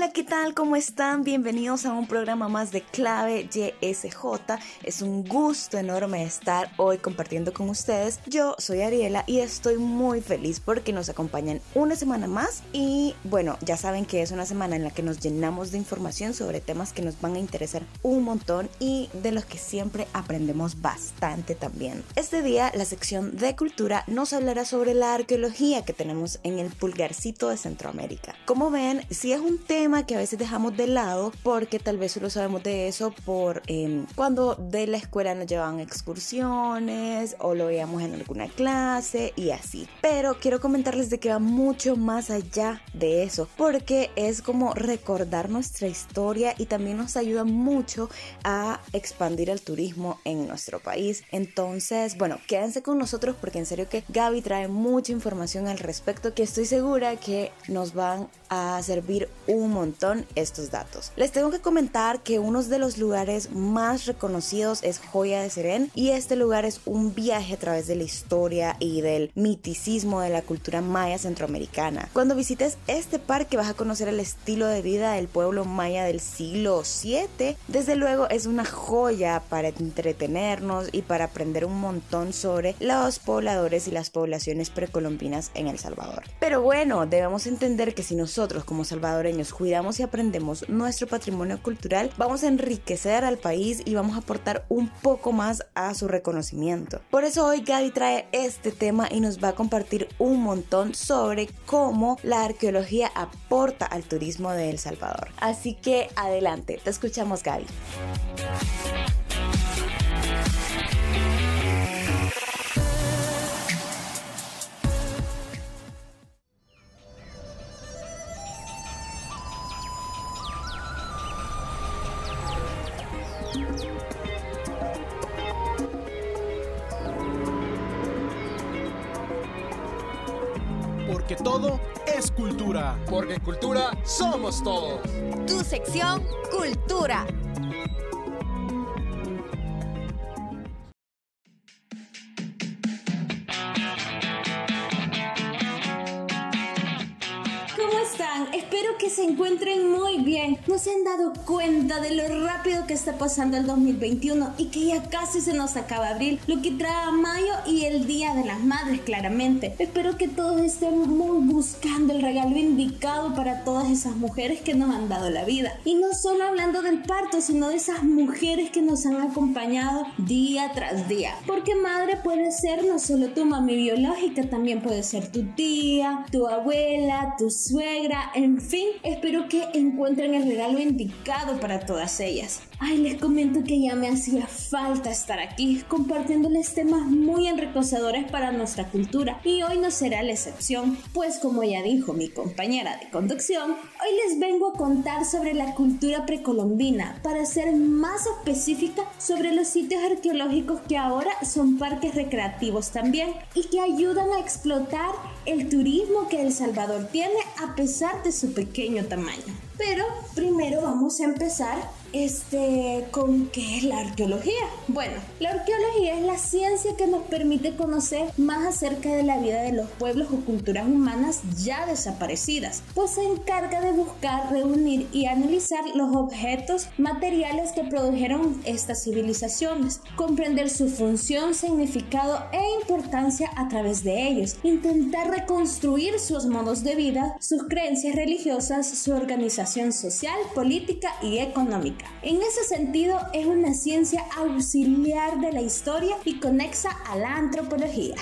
Hola, ¿qué tal? ¿Cómo están? Bienvenidos a un programa más de Clave YSJ. Es un gusto enorme estar hoy compartiendo con ustedes. Yo soy Ariela y estoy muy feliz porque nos acompañan una semana más y bueno, ya saben que es una semana en la que nos llenamos de información sobre temas que nos van a interesar un montón y de los que siempre aprendemos bastante también. Este día la sección de cultura nos hablará sobre la arqueología que tenemos en el pulgarcito de Centroamérica. Como ven, si es un tema que a veces dejamos de lado porque tal vez solo sabemos de eso por em, cuando de la escuela nos llevaban excursiones o lo veíamos en alguna clase y así. Pero quiero comentarles de que va mucho más allá de eso porque es como recordar nuestra historia y también nos ayuda mucho a expandir el turismo en nuestro país. Entonces, bueno, quédense con nosotros porque en serio que Gaby trae mucha información al respecto que estoy segura que nos van a servir un montón estos datos. Les tengo que comentar que uno de los lugares más reconocidos es Joya de Serén y este lugar es un viaje a través de la historia y del miticismo de la cultura maya centroamericana. Cuando visites este parque vas a conocer el estilo de vida del pueblo maya del siglo 7. Desde luego es una joya para entretenernos y para aprender un montón sobre los pobladores y las poblaciones precolombinas en El Salvador. Pero bueno, debemos entender que si nosotros como salvadoreños cuidamos y aprendemos nuestro patrimonio cultural, vamos a enriquecer al país y vamos a aportar un poco más a su reconocimiento. Por eso hoy Gaby trae este tema y nos va a compartir un montón sobre cómo la arqueología aporta al turismo de El Salvador. Así que adelante, te escuchamos Gaby. Tu sección Cultura. Espero que se encuentren muy bien. No se han dado cuenta de lo rápido que está pasando el 2021 y que ya casi se nos acaba abril, lo que trae mayo y el Día de las Madres claramente. Espero que todos estén muy buscando el regalo indicado para todas esas mujeres que nos han dado la vida. Y no solo hablando del parto, sino de esas mujeres que nos han acompañado día tras día. Porque madre puede ser no solo tu mami biológica, también puede ser tu tía, tu abuela, tu suegra, en fin, espero que encuentren el regalo indicado para todas ellas. Ay, les comento que ya me hacía falta estar aquí compartiéndoles temas muy enriquecedores para nuestra cultura y hoy no será la excepción, pues como ya dijo mi compañera de conducción, hoy les vengo a contar sobre la cultura precolombina para ser más específica sobre los sitios arqueológicos que ahora son parques recreativos también y que ayudan a explotar el turismo que El Salvador tiene a pesar de su pequeño tamaño. Pero primero vamos a empezar este, con qué es la arqueología. Bueno, la arqueología es la ciencia que nos permite conocer más acerca de la vida de los pueblos o culturas humanas ya desaparecidas, pues se encarga de buscar, reunir y analizar los objetos materiales que produjeron estas civilizaciones, comprender su función, significado e importancia a través de ellos, intentar reconstruir sus modos de vida, sus creencias religiosas, su organización social, política y económica. En ese sentido, es una ciencia auxiliar de la historia y conexa a la antropología.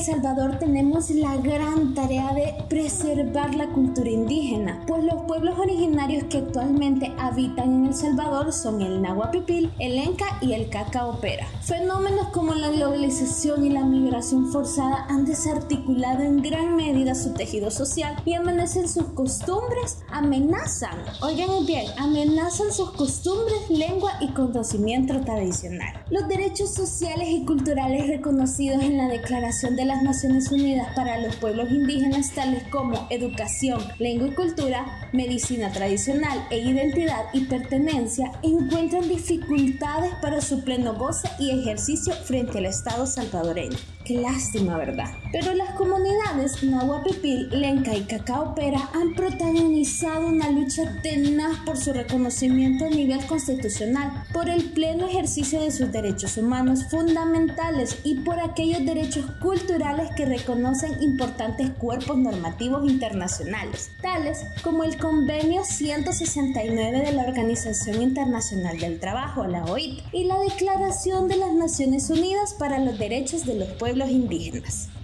El Salvador tenemos la gran tarea de preservar la cultura indígena, pues los pueblos originarios que actualmente habitan en El Salvador son el Nahuapipil, el Enca y el Cacaopera. Fenómenos como la globalización y la migración forzada han desarticulado en gran medida su tejido social y amanecen sus costumbres, amenazan, oigan bien, amenazan sus costumbres, lengua y conocimiento tradicional. Los derechos sociales y culturales reconocidos en la Declaración de las Naciones Unidas para los pueblos indígenas, tales como educación, lengua y cultura, medicina tradicional e identidad y pertenencia, encuentran dificultades para su pleno goce y ejercicio frente al Estado salvadoreño. Qué lástima, ¿verdad? Pero las comunidades Nahuapipil, Lenca y Cacao Pera han protagonizado una lucha tenaz por su reconocimiento a nivel constitucional, por el pleno ejercicio de sus derechos humanos fundamentales y por aquellos derechos culturales que reconocen importantes cuerpos normativos internacionales, tales como el Convenio 169 de la Organización Internacional del Trabajo, la OIT, y la Declaración de las Naciones Unidas para los Derechos de los Pueblos Indígenas.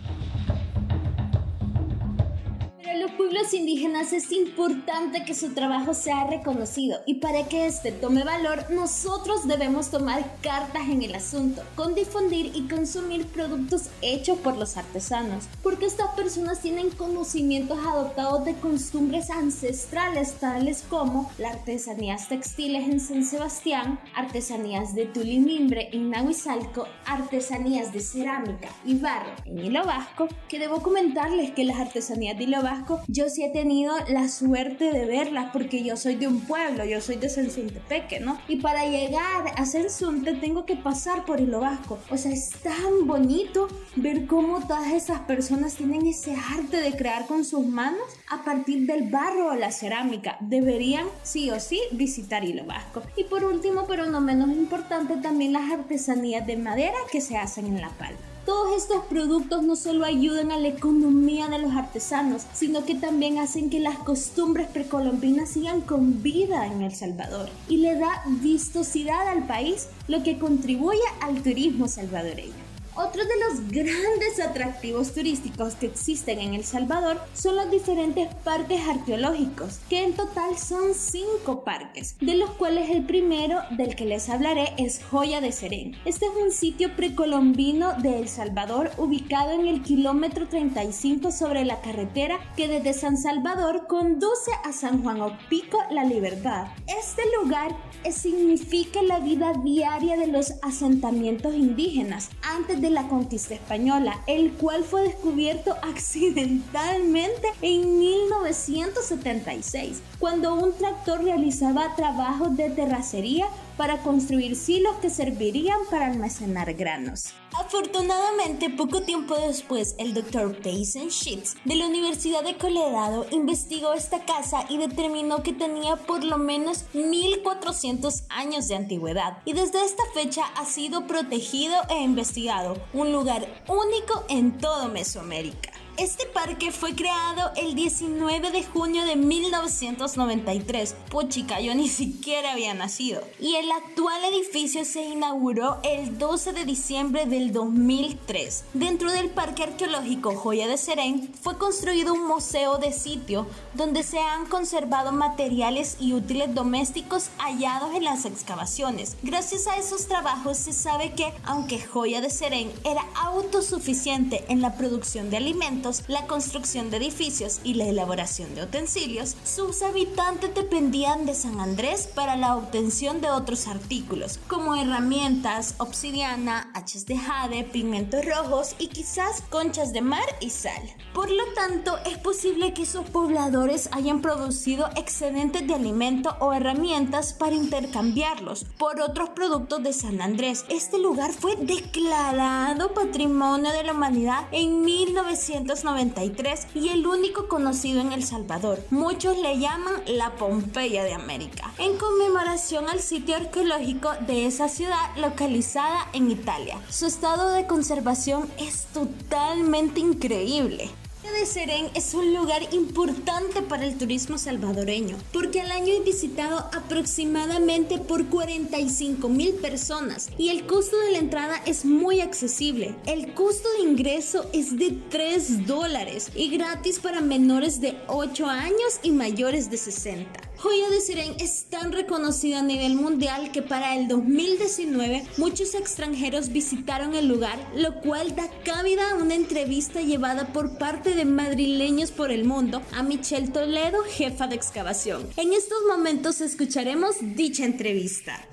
Pueblos indígenas es importante que su trabajo sea reconocido. Y para que este tome valor nosotros debemos tomar cartas en el asunto, con difundir y consumir productos hechos por los artesanos, porque estas personas tienen conocimientos adoptados de costumbres ancestrales tales como las artesanías textiles en San Sebastián, artesanías de tulimimbre en Nahuizalco, artesanías de cerámica y barro en Hilo Vasco, que debo comentarles que las artesanías de Hilo Vasco yo sí he tenido la suerte de verlas porque yo soy de un pueblo, yo soy de Sensuntepeque, ¿no? Y para llegar a Sensunte tengo que pasar por Hilo Vasco. O sea, es tan bonito ver cómo todas esas personas tienen ese arte de crear con sus manos a partir del barro o la cerámica. Deberían sí o sí visitar Hilo Vasco. Y por último, pero no menos importante, también las artesanías de madera que se hacen en La Palma. Todos estos productos no solo ayudan a la economía de los artesanos, sino que también hacen que las costumbres precolombinas sigan con vida en El Salvador y le da vistosidad al país, lo que contribuye al turismo salvadoreño. Otro de los grandes atractivos turísticos que existen en El Salvador son los diferentes parques arqueológicos, que en total son cinco parques, de los cuales el primero del que les hablaré es Joya de Serén. Este es un sitio precolombino de El Salvador ubicado en el kilómetro 35 sobre la carretera que desde San Salvador conduce a San Juan Opico La Libertad. Este lugar significa la vida diaria de los asentamientos indígenas antes de la conquista española, el cual fue descubierto accidentalmente en 1976, cuando un tractor realizaba trabajos de terracería para construir silos que servirían para almacenar granos. Afortunadamente, poco tiempo después, el Dr. Payson Sheets de la Universidad de Colorado investigó esta casa y determinó que tenía por lo menos 1400 años de antigüedad y desde esta fecha ha sido protegido e investigado, un lugar único en todo Mesoamérica. Este parque fue creado el 19 de junio de 1993. Puchica, yo ni siquiera había nacido. Y el actual edificio se inauguró el 12 de diciembre del 2003. Dentro del parque arqueológico Joya de Serén fue construido un museo de sitio donde se han conservado materiales y útiles domésticos hallados en las excavaciones. Gracias a esos trabajos se sabe que, aunque Joya de Serén era autosuficiente en la producción de alimentos, la construcción de edificios y la elaboración de utensilios, sus habitantes dependían de San Andrés para la obtención de otros artículos, como herramientas, obsidiana, hachas de jade, pigmentos rojos y quizás conchas de mar y sal. Por lo tanto, es posible que sus pobladores hayan producido excedentes de alimento o herramientas para intercambiarlos por otros productos de San Andrés. Este lugar fue declarado Patrimonio de la Humanidad en 1900 93 y el único conocido en El Salvador. Muchos le llaman la Pompeya de América, en conmemoración al sitio arqueológico de esa ciudad localizada en Italia. Su estado de conservación es totalmente increíble. De Serén es un lugar importante para el turismo salvadoreño, porque al año es visitado aproximadamente por 45 mil personas y el costo de la entrada es muy accesible. El costo de ingreso es de 3 dólares y gratis para menores de 8 años y mayores de 60. Joya de Serén es tan reconocida a nivel mundial que para el 2019 muchos extranjeros visitaron el lugar, lo cual da cabida a una entrevista llevada por parte de madrileños por el mundo a Michelle Toledo, jefa de excavación. En estos momentos escucharemos dicha entrevista.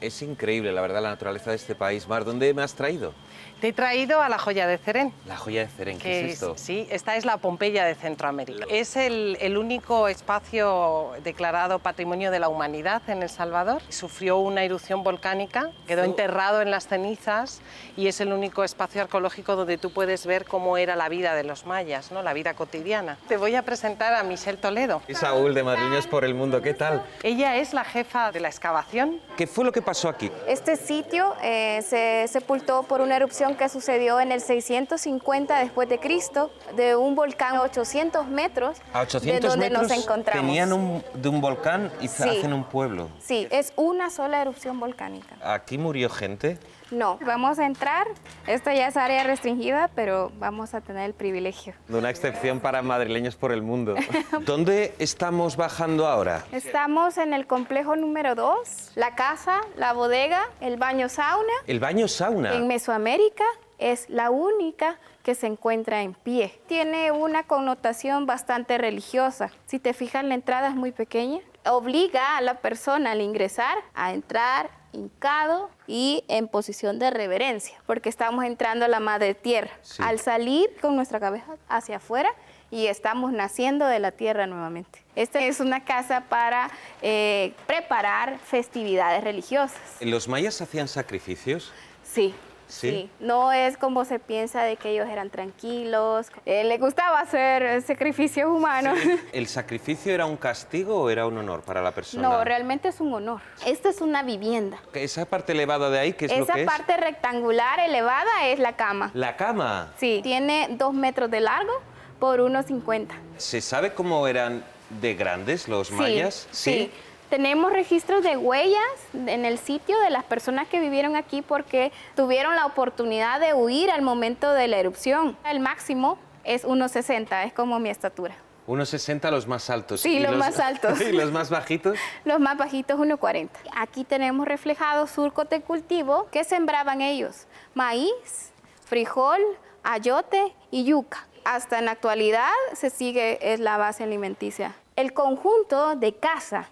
Es increíble, la verdad, la naturaleza de este país. Mar, ¿dónde me has traído? Te he traído a la joya de Cerén. La joya de Cerén, ¿qué que es esto? Sí, esta es la Pompeya de Centroamérica. Es el, el único espacio declarado Patrimonio de la Humanidad en El Salvador. Sufrió una erupción volcánica, quedó enterrado en las cenizas y es el único espacio arqueológico donde tú puedes ver cómo era la vida de los mayas, ¿no? la vida cotidiana. Te voy a presentar a Michelle Toledo. Y Saúl de Madrileños por el Mundo, ¿qué tal? Ella es la jefa de la excavación ¿Qué fue lo que pasó aquí? Este sitio eh, se sepultó por una erupción que sucedió en el 650 después de Cristo de un volcán a 800 metros A 800 de donde metros nos encontramos. tenían un, de un volcán y se Sí. hacen un pueblo. Sí, es una sola erupción volcánica. ¿Aquí murió gente? No, vamos a entrar. Esto ya es área restringida, pero vamos a tener el privilegio. De una excepción para Madrileños por el Mundo. ¿Dónde estamos bajando ahora? Estamos en el complejo número 2, la casa, la bodega, el baño sauna. El baño sauna. En Mesoamérica es la única que se encuentra en pie. Tiene una connotación bastante religiosa. Si te fijas, la entrada es muy pequeña. Obliga a la persona al ingresar a entrar hincado y en posición de reverencia, porque estamos entrando a la madre tierra. Sí. Al salir con nuestra cabeza hacia afuera y estamos naciendo de la tierra nuevamente. Esta es una casa para eh, preparar festividades religiosas. ¿Los mayas hacían sacrificios? Sí. ¿Sí? Sí, no es como se piensa de que ellos eran tranquilos. Eh, les gustaba hacer sacrificios humanos. ¿El sacrificio era un castigo o era un honor para la persona? No, realmente es un honor. Esta es una vivienda. Esa parte elevada de ahí, ¿qué es lo Esa que es? parte rectangular elevada es la cama. La cama. Sí, tiene dos metros de largo por 1,50. ¿Se sabe cómo eran de grandes los Sí, mayas? sí. Tenemos registros de huellas en el sitio de las personas que vivieron aquí porque tuvieron la oportunidad de huir al momento de la erupción. El máximo es 1,60, es como mi estatura. 1,60 los más altos. Sí, ¿Y los más altos. ¿Y los más bajitos? Los más bajitos 1,40. Aquí tenemos reflejado surcos de cultivo que sembraban ellos. Maíz, frijol, ayote y yuca. Hasta en la actualidad se sigue, es la base alimenticia. El conjunto de casa,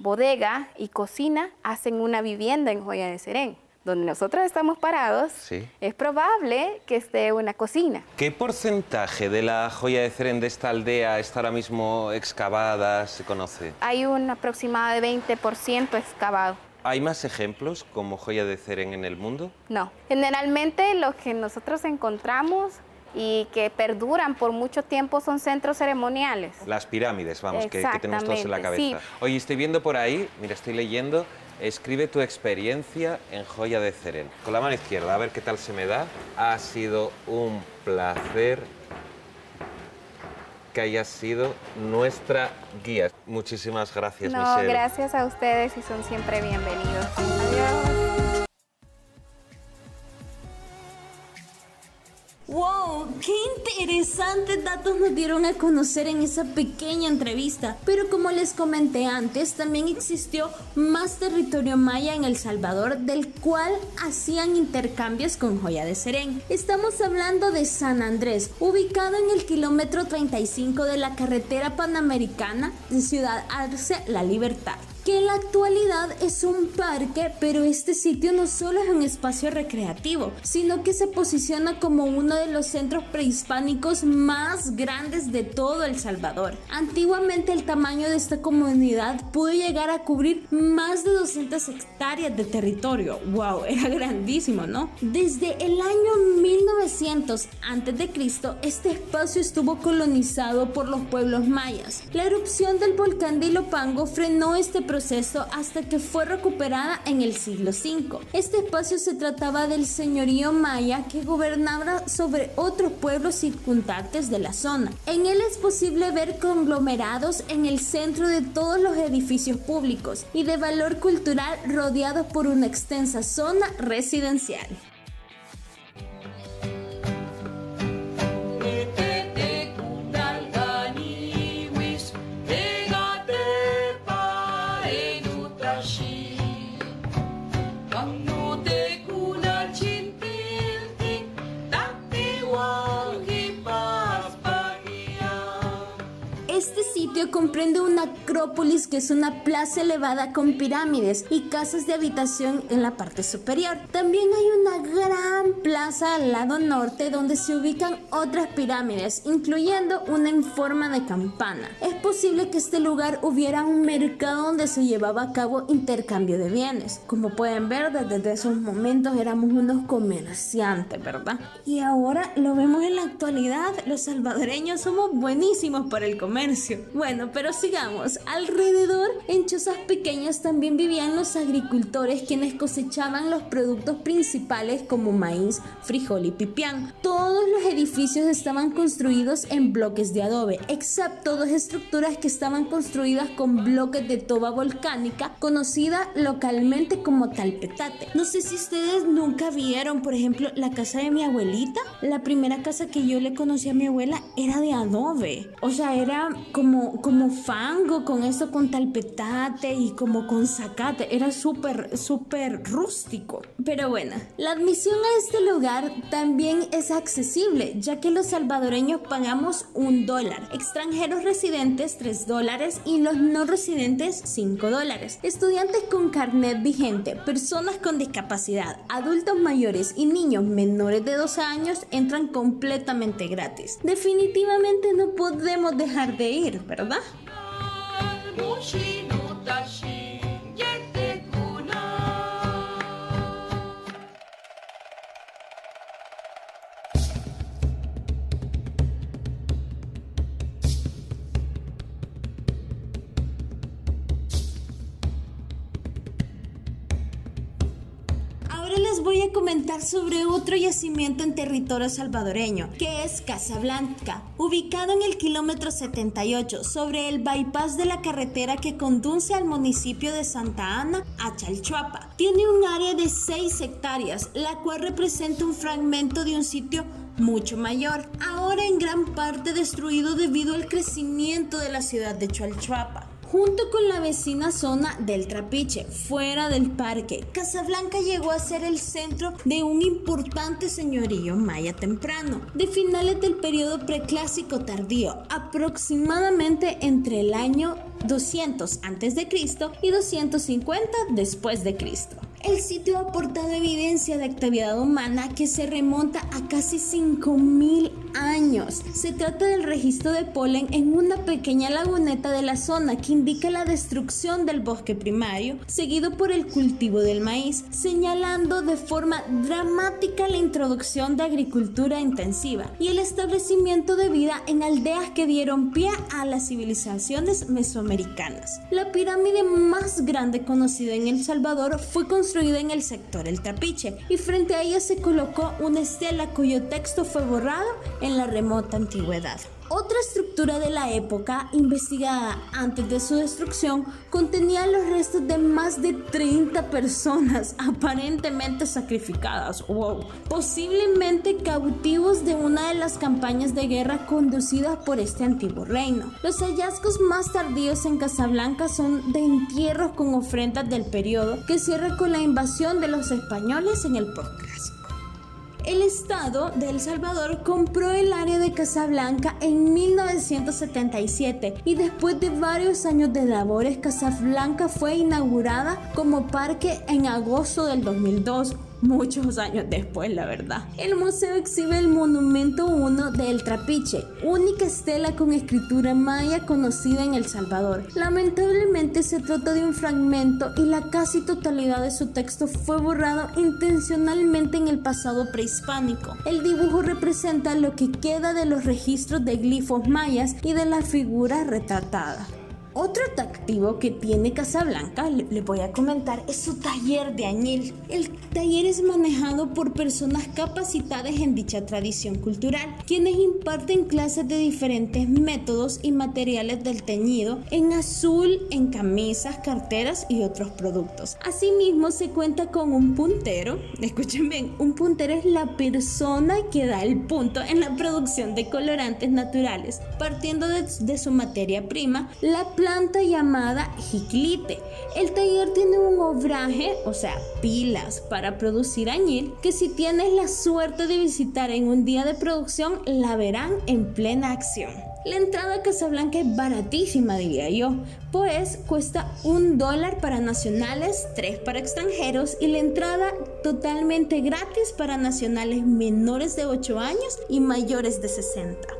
bodega y cocina hacen una vivienda en Joya de Serén. Donde nosotros estamos parados, Sí. es probable que esté una cocina. ¿Qué porcentaje de la joya de Ceren de esta aldea está ahora mismo excavada, se conoce? Hay un aproximado de 20% excavado. ¿Hay más ejemplos como joya de Ceren en el mundo? No. Generalmente lo que nosotros encontramos y que perduran por mucho tiempo son centros ceremoniales. Las pirámides, vamos, que, que tenemos todos en la cabeza. Oye, estoy viendo por ahí, mira, estoy leyendo, escribe tu experiencia en joya de Ceren. Con la mano izquierda, a ver qué tal se me da. Ha sido un placer que hayas sido nuestra guía. Muchísimas gracias, No, Michelle. gracias a ustedes y son siempre bienvenidos. Interesantes datos nos dieron a conocer en esa pequeña entrevista! Pero como les comenté antes, también existió más territorio maya en El Salvador del cual hacían intercambios con Joya de Serén. Estamos hablando de San Andrés, ubicado en el kilómetro 35 de la carretera panamericana de Ciudad Arce La Libertad que en la actualidad es un parque, pero este sitio no solo es un espacio recreativo, sino que se posiciona como uno de los centros prehispánicos más grandes de todo El Salvador. Antiguamente el tamaño de esta comunidad pudo llegar a cubrir más de 200 hectáreas de territorio. ¡Wow! Era grandísimo, ¿no? Desde el año 1900 a.C., este espacio estuvo colonizado por los pueblos mayas. La erupción del volcán de Ilopango frenó este proceso hasta que fue recuperada en el siglo V. Este espacio se trataba del señorío maya que gobernaba sobre otros pueblos circundantes de la zona. En él es posible ver conglomerados en el centro de todos los edificios públicos y de valor cultural rodeados por una extensa zona residencial. Comprende una acrópolis que es una plaza elevada con pirámides y casas de habitación en la parte superior. También hay una gran plaza al lado norte donde se ubican otras pirámides, incluyendo una en forma de campana. Es posible que este lugar hubiera un mercado donde se llevaba a cabo intercambio de bienes. Como pueden ver, desde esos momentos éramos unos comerciantes, ¿verdad? Y ahora lo vemos en la actualidad, los salvadoreños somos buenísimos para el comercio. Bueno, pero sigamos. Alrededor, en chozas pequeñas también vivían los agricultores quienes cosechaban los productos principales como maíz, frijol y pipián. Todos los edificios estaban construidos en bloques de adobe, excepto dos estructuras que estaban construidas con bloques de toba volcánica, conocida localmente como talpetate. No sé si ustedes nunca vieron, por ejemplo, la casa de mi abuelita. La primera casa que yo le conocí a mi abuela era de adobe. O sea, era como, como fango, con eso con talpetate y como con zacate. Era súper, súper rústico. Pero bueno, la admisión a este lugar también es accesible, ya que los salvadoreños pagamos un dólar, extranjeros residentes 3 dólares y los no residentes 5 dólares. Estudiantes con carnet vigente, personas con discapacidad, adultos mayores y niños menores de 12 años entran completamente gratis. Definitivamente no podemos dejar de ir, ¿verdad? Oder? Moschino. Voy a comentar sobre otro yacimiento en territorio salvadoreño, que es Casablanca, ubicado en el kilómetro 78, sobre el bypass de la carretera que conduce al municipio de Santa Ana a Chalchuapa. Tiene un área de 6 hectáreas, la cual representa un fragmento de un sitio mucho mayor, ahora en gran parte destruido debido al crecimiento de la ciudad de Chalchuapa junto con la vecina zona del Trapiche, fuera del parque. Casablanca llegó a ser el centro de un importante señorío maya temprano, de finales del periodo preclásico tardío, aproximadamente entre el año 200 a.C. y 250 después de Cristo. El sitio ha aportado evidencia de actividad humana que se remonta a casi 5.000 años. Se trata del registro de polen en una pequeña laguneta de la zona que indica la destrucción del bosque primario, seguido por el cultivo del maíz, señalando de forma dramática la introducción de agricultura intensiva y el establecimiento de vida en aldeas que dieron pie a las civilizaciones mesoamericanas. La pirámide más grande conocida en El Salvador fue construida construida en el sector El Trapiche y frente a ella se colocó una estela cuyo texto fue borrado en la remota antigüedad. Otra estructura de la época, investigada antes de su destrucción, contenía los restos de más de 30 personas aparentemente sacrificadas, wow, posiblemente cautivos de una de las campañas de guerra conducidas por este antiguo reino. Los hallazgos más tardíos en Casablanca son de entierros con ofrendas del periodo que cierra con la invasión de los españoles en el Procrásimo. El Estado de El Salvador compró el área de Casablanca en 1977 y después de varios años de labores, Casablanca fue inaugurada como parque en agosto del 2002 muchos años después, la verdad. El museo exhibe el monumento 1 del Trapiche, única estela con escritura maya conocida en El Salvador. Lamentablemente se trata de un fragmento y la casi totalidad de su texto fue borrado intencionalmente en el pasado prehispánico. El dibujo representa lo que queda de los registros de glifos mayas y de la figura retratada. Otro atractivo que tiene Casablanca, le, voy a comentar, es su taller de añil. El taller es manejado por personas capacitadas en dicha tradición cultural, quienes imparten clases de diferentes métodos y materiales del teñido en azul, en camisas, carteras y otros productos. Asimismo, se cuenta con un puntero. Escuchen bien, un puntero es la persona que da el punto en la producción de colorantes naturales, partiendo de, de su materia prima, la planta llamada jiclite. El taller tiene un obraje, o sea, pilas para producir añil, que si tienes la suerte de visitar en un día de producción, la verán en plena acción. La entrada a Casablanca es baratísima, diría yo, pues cuesta un dólar para nacionales, tres para extranjeros y la entrada totalmente gratis para nacionales menores de 8 años y mayores de 60.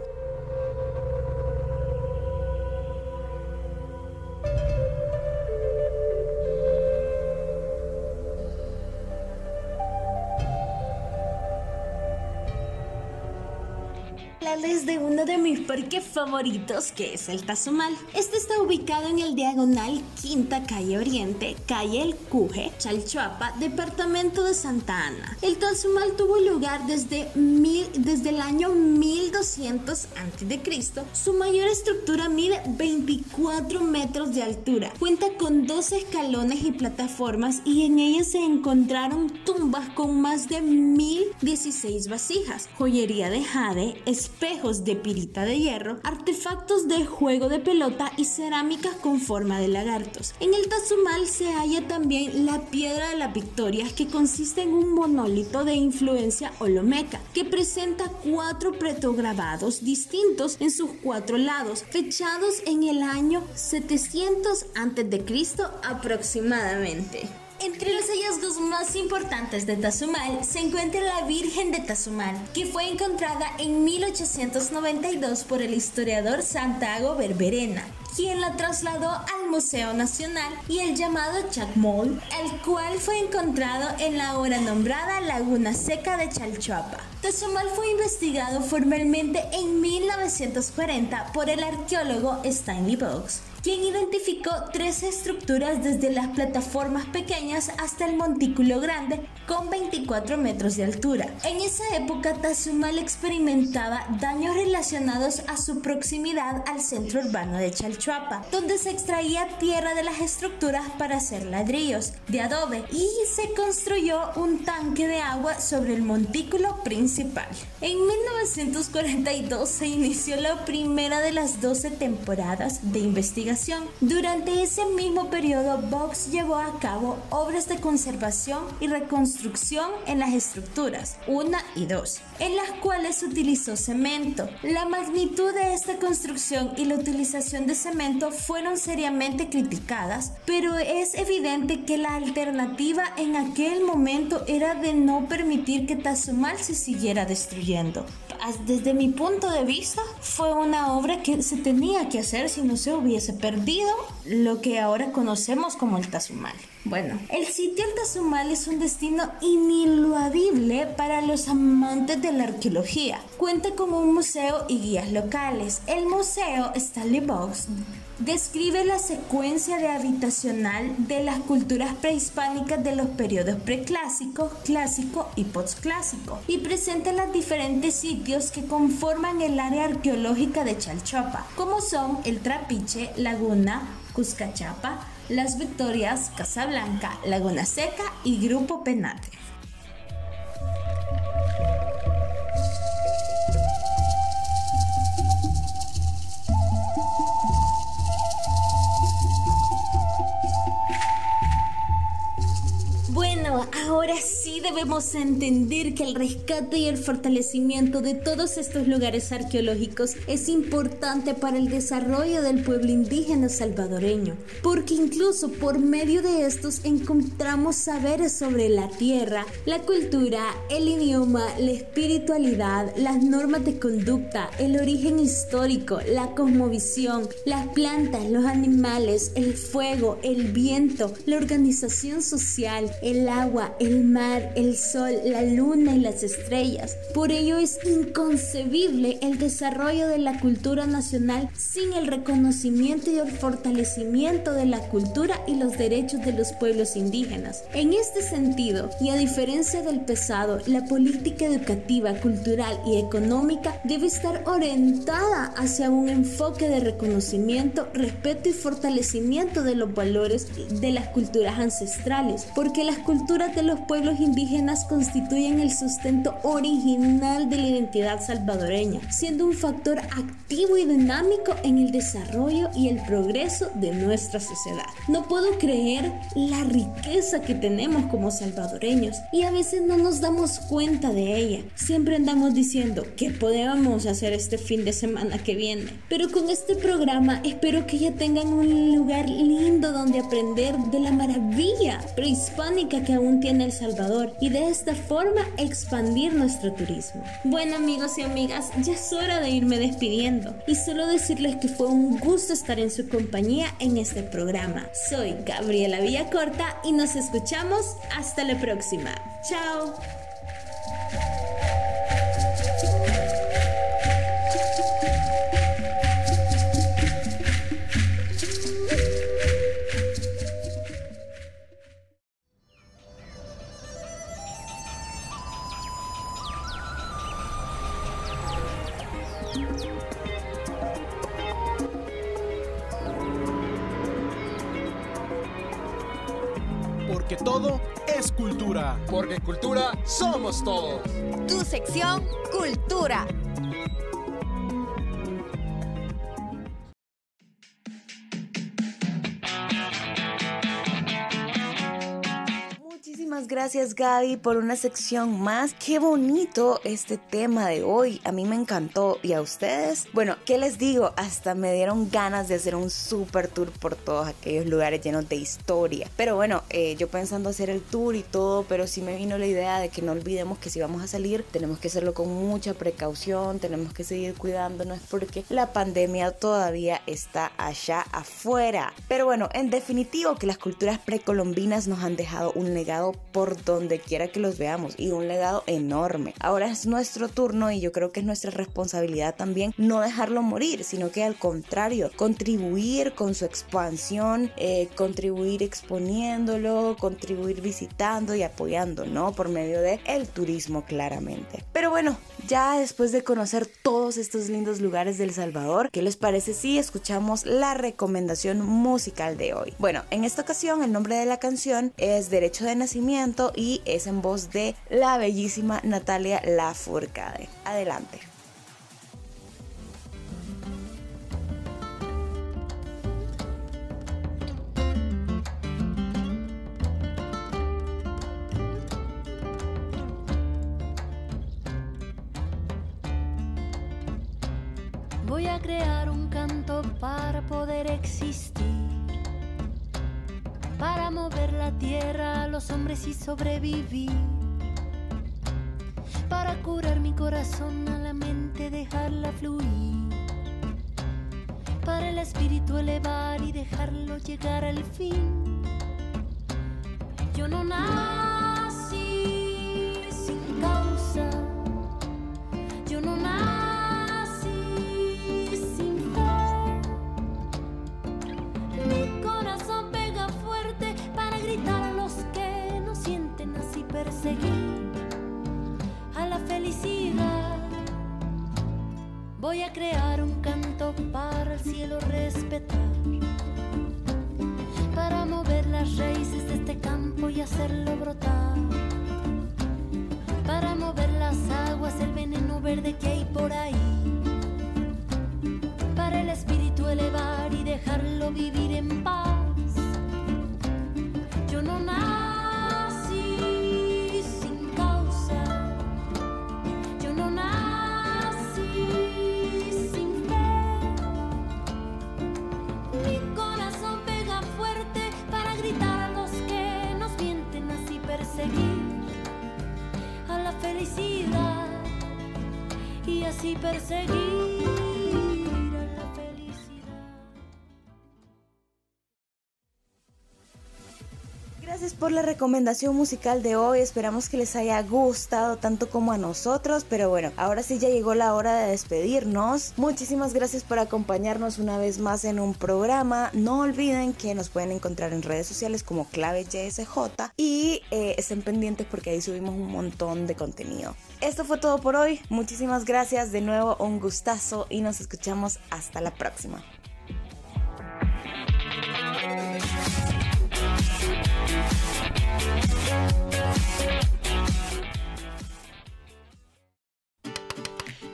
Hablarles de uno parques favoritos, que es el Tazumal. Este está ubicado en el diagonal Quinta Calle Oriente, calle El Cuje, Chalchuapa, departamento de Santa Ana. El Tazumal tuvo lugar desde, mil, desde el año 1200 a.C. Su mayor estructura mide 24 metros de altura. Cuenta con dos escalones y plataformas y en ellas se encontraron tumbas con más de 1016 vasijas, joyería de jade, espejos de pirita de artefactos de juego de pelota y cerámicas con forma de lagartos. En el Tazumal se halla también la piedra de las victorias que consiste en un monolito de influencia olomeca que presenta cuatro petrograbados distintos en sus cuatro lados, fechados en el año 700 a.C. aproximadamente. Entre los hallazgos más importantes de Tazumal se encuentra la Virgen de Tazumal, que fue encontrada en 1892 por el historiador Santiago Berberena, quien la trasladó al Museo Nacional y el llamado Chacmol, el cual fue encontrado en la ahora nombrada Laguna Seca de Chalchuapa. Tazumal fue investigado formalmente en 1940 por el arqueólogo Stanley Box, quien identificó tres estructuras desde las plataformas pequeñas hasta el montículo grande con 24 metros de altura. En esa época, Tazumal experimentaba daños relacionados a su proximidad al centro urbano de Chalchuapa, donde se extraía tierra de las estructuras para hacer ladrillos de adobe y se construyó un tanque de agua sobre el montículo principal. En 1942 se inició la primera de las 12 temporadas de investigación durante ese mismo periodo, Vox llevó a cabo obras de conservación y reconstrucción en las estructuras 1 y 2, en las cuales utilizó cemento. La magnitud de esta construcción y la utilización de cemento fueron seriamente criticadas, pero es evidente que la alternativa en aquel momento era de no permitir que Tazumal se siguiera destruyendo. Desde mi punto de vista, fue una obra que se tenía que hacer si no se hubiese perdido lo que ahora conocemos como el Tazumal. Bueno, el sitio El Tazumal es un destino ineludible para los amantes de la arqueología. Cuenta con un museo y guías locales. El museo Stanley Box describe la secuencia de habitacional de las culturas prehispánicas de los periodos preclásico, clásico y postclásico y presenta los diferentes sitios que conforman el área arqueológica de Chalchuapa, como son el Trapiche, Laguna, Cuscachapa, Las Victorias, Casablanca, Laguna Seca y Grupo Penate. Ahora sí debemos entender que el rescate y el fortalecimiento de todos estos lugares arqueológicos es importante para el desarrollo del pueblo indígena salvadoreño, porque incluso por medio de estos encontramos saberes sobre la tierra, la cultura, el idioma, la espiritualidad, las normas de conducta, el origen histórico, la cosmovisión, las plantas, los animales, el fuego, el viento, la organización social, el agua, el mar, el sol, la luna y las estrellas. Por ello es inconcebible el desarrollo de la cultura nacional sin el reconocimiento y el fortalecimiento de la cultura y los derechos de los pueblos indígenas. En este sentido, y a diferencia del pasado, la política educativa, cultural y económica debe estar orientada hacia un enfoque de reconocimiento, respeto y fortalecimiento de los valores de las culturas ancestrales, porque las culturas de los pueblos indígenas constituyen el sustento original de la identidad salvadoreña, siendo un factor activo y dinámico en el desarrollo y el progreso de nuestra sociedad. No puedo creer la riqueza que tenemos como salvadoreños y a veces no nos damos cuenta de ella. Siempre andamos diciendo que podemos hacer este fin de semana que viene, pero con este programa espero que ya tengan un lugar lindo donde aprender de la maravilla prehispánica que aún tiene El Salvador y de esta forma expandir nuestro turismo. Bueno amigos y amigas, ya es hora de irme despidiendo y solo decirles que fue un gusto estar en su compañía en este programa. Soy Gabriela Villacorta y nos escuchamos hasta la próxima. Chao. Tu sección Cultura. Gracias Gaby por una sección más. Qué bonito este tema de hoy. A mí me encantó. ¿Y a ustedes? Bueno, ¿qué les digo? Hasta me dieron ganas de hacer un super tour por todos aquellos lugares llenos de historia. Pero bueno, eh, yo pensando hacer el tour y todo, pero sí me vino la idea de que no olvidemos que si vamos a salir, tenemos que hacerlo con mucha precaución, tenemos que seguir cuidándonos porque la pandemia todavía está allá afuera. Pero bueno, en definitivo que las culturas precolombinas nos han dejado un legado por donde quiera que los veamos y un legado enorme. Ahora es nuestro turno y yo creo que es nuestra responsabilidad también no dejarlo morir, sino que al contrario, contribuir con su expansión, eh, contribuir exponiéndolo, contribuir visitando y apoyando, ¿no? Por medio de el turismo claramente. Pero bueno, ya después de conocer todos estos lindos lugares del Salvador, ¿qué les parece si escuchamos la recomendación musical de hoy? Bueno, en esta ocasión el nombre de la canción es Derecho de Nacimiento y es en voz de la bellísima Natalia Lafourcade. Adelante. Voy a crear un canto para poder existir, para mover la tierra a los hombres y sobrevivir, para curar mi corazón a la mente, dejarla fluir, para el espíritu elevar y dejarlo llegar al fin. Yo no nací y así perseguir Gracias por la recomendación musical de hoy. Esperamos que les haya gustado tanto como a nosotros. Pero bueno, ahora sí ya llegó la hora de despedirnos. Muchísimas gracias por acompañarnos una vez más en un programa. No olviden que nos pueden encontrar en redes sociales como clave YSJ y eh, estén pendientes porque ahí subimos un montón de contenido. Esto fue todo por hoy. Muchísimas gracias. De nuevo, un gustazo y nos escuchamos hasta la próxima.